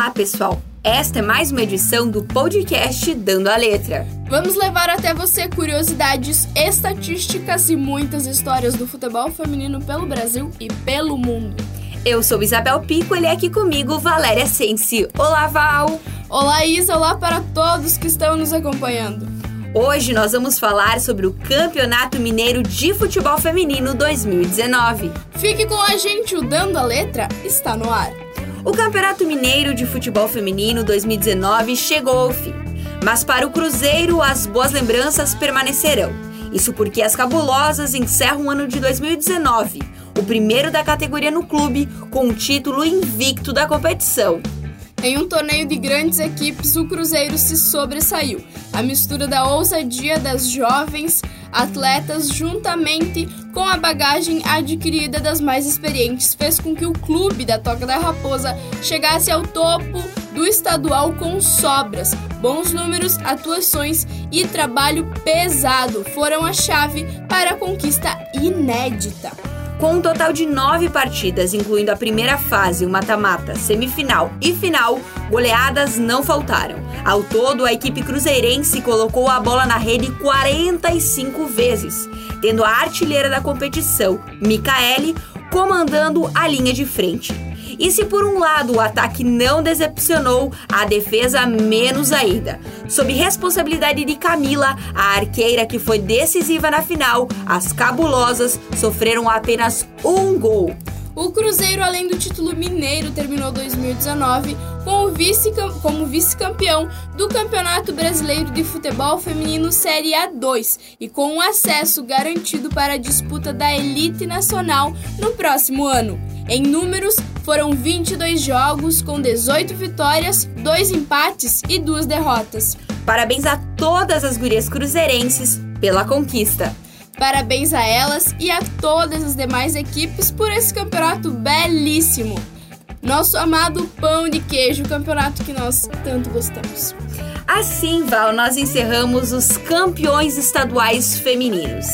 Olá, pessoal! Esta é mais uma edição do podcast Dando a Letra. Vamos levar até você curiosidades, estatísticas e muitas histórias do futebol feminino pelo Brasil e pelo mundo. Eu sou Isabel Pico, ele é aqui comigo, Valéria Sensi. Olá, Val! Olá, Isa! Olá para todos que estão nos acompanhando. Hoje nós vamos falar sobre o Campeonato Mineiro de Futebol Feminino 2019. Fique com a gente, o Dando a Letra está no ar. O Campeonato Mineiro de Futebol Feminino 2019 chegou ao fim. Mas para o Cruzeiro, as boas lembranças permanecerão. Isso porque as cabulosas encerram o ano de 2019, o primeiro da categoria no clube, com o título invicto da competição. Em um torneio de grandes equipes, o Cruzeiro se sobressaiu. A mistura da ousadia das jovens atletas, juntamente com a bagagem adquirida das mais experientes, fez com que o clube da Toca da Raposa chegasse ao topo do estadual com sobras. Bons números, atuações e trabalho pesado foram a chave para a conquista inédita. Com um total de nove partidas, incluindo a primeira fase, o mata-mata, semifinal e final, goleadas não faltaram. Ao todo, a equipe cruzeirense colocou a bola na rede 45 vezes, tendo a artilheira da competição, Micaele, comandando a linha de frente. E se por um lado o ataque não decepcionou, a defesa menos ainda. Sob responsabilidade de Camila, a arqueira que foi decisiva na final, as cabulosas sofreram apenas um gol. O Cruzeiro, além do título mineiro, terminou 2019 como vice-campeão do Campeonato Brasileiro de Futebol Feminino Série A2 e com um acesso garantido para a disputa da elite nacional no próximo ano. Em números, foram 22 jogos com 18 vitórias, 2 empates e 2 derrotas. Parabéns a todas as gurias cruzeirenses pela conquista. Parabéns a elas e a todas as demais equipes por esse campeonato belíssimo. Nosso amado pão de queijo, campeonato que nós tanto gostamos. Assim, Val, nós encerramos os campeões estaduais femininos.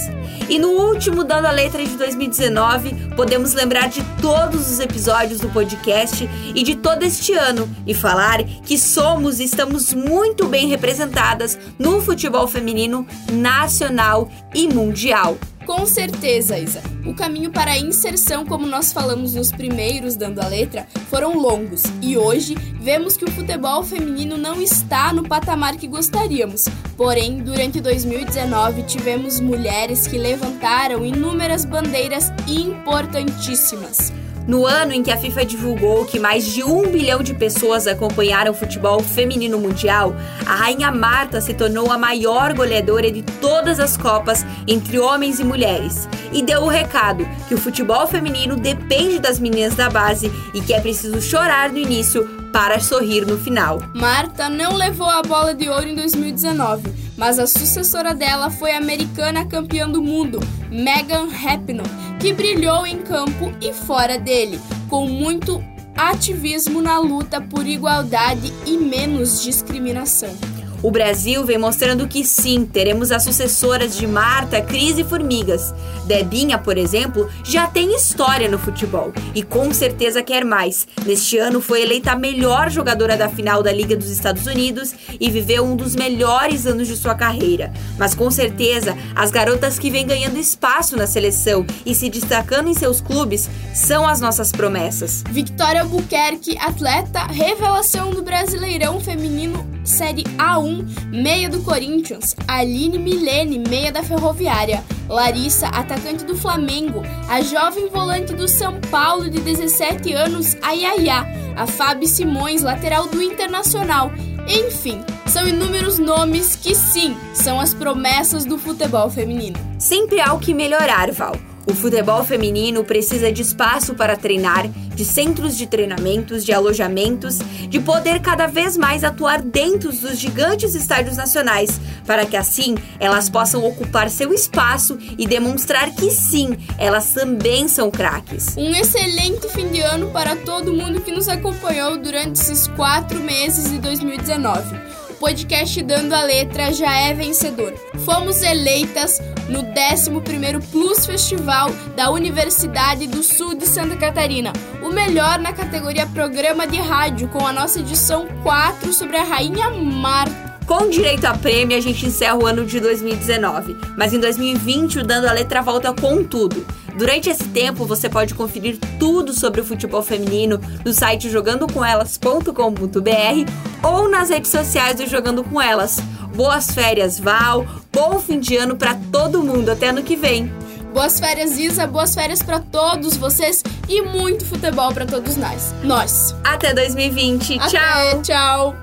E no último Dando a Letra de 2019, podemos lembrar de todos os episódios do podcast e de todo este ano e falar que somos e estamos muito bem representadas no futebol feminino nacional e mundial. Com certeza, Isa. O caminho para a inserção, como nós falamos nos primeiros dando a letra, foram longos e hoje vemos que o futebol feminino não está no patamar que gostaríamos. Porém, durante 2019 tivemos mulheres que levantaram inúmeras bandeiras importantíssimas. No ano em que a FIFA divulgou que mais de um bilhão de pessoas acompanharam o futebol feminino mundial, a Rainha Marta se tornou a maior goleadora de todas as Copas entre homens e mulheres e deu o recado que o futebol feminino depende das meninas da base e que é preciso chorar no início para sorrir no final. Marta não levou a bola de ouro em 2019, mas a sucessora dela foi a americana campeã do mundo, Megan Rapinoe que brilhou em campo e fora dele, com muito ativismo na luta por igualdade e menos discriminação. O Brasil vem mostrando que sim, teremos as sucessoras de Marta, Cris e Formigas. Debinha, por exemplo, já tem história no futebol e com certeza quer mais. Neste ano foi eleita a melhor jogadora da final da Liga dos Estados Unidos e viveu um dos melhores anos de sua carreira. Mas com certeza, as garotas que vêm ganhando espaço na seleção e se destacando em seus clubes são as nossas promessas. Victoria Albuquerque, atleta revelação do Brasileirão Feminino Série A1, meia do Corinthians, Aline Milene, meia da Ferroviária, Larissa, atacante do Flamengo, a jovem volante do São Paulo de 17 anos, a Yaya, a Fábio Simões, lateral do Internacional. Enfim, são inúmeros nomes que sim, são as promessas do futebol feminino. Sempre há o que melhorar, Val. O futebol feminino precisa de espaço para treinar, de centros de treinamentos, de alojamentos, de poder cada vez mais atuar dentro dos gigantes estádios nacionais, para que assim elas possam ocupar seu espaço e demonstrar que sim, elas também são craques. Um excelente fim de ano para todo mundo que nos acompanhou durante esses quatro meses de 2019. Podcast Dando a Letra já é vencedor. Fomos eleitas no 11º Plus Festival da Universidade do Sul de Santa Catarina, o melhor na categoria Programa de Rádio, com a nossa edição 4 sobre a Rainha Marta. Com direito a prêmio, a gente encerra o ano de 2019, mas em 2020 o Dando a Letra volta com tudo. Durante esse tempo, você pode conferir tudo sobre o futebol feminino no site jogandocomelas.com.br ou nas redes sociais do Jogando com Elas. Boas férias, Val. Bom fim de ano para todo mundo. Até ano que vem. Boas férias, Isa. Boas férias para todos vocês e muito futebol para todos nós. Nós. Até 2020. Até, tchau. Tchau.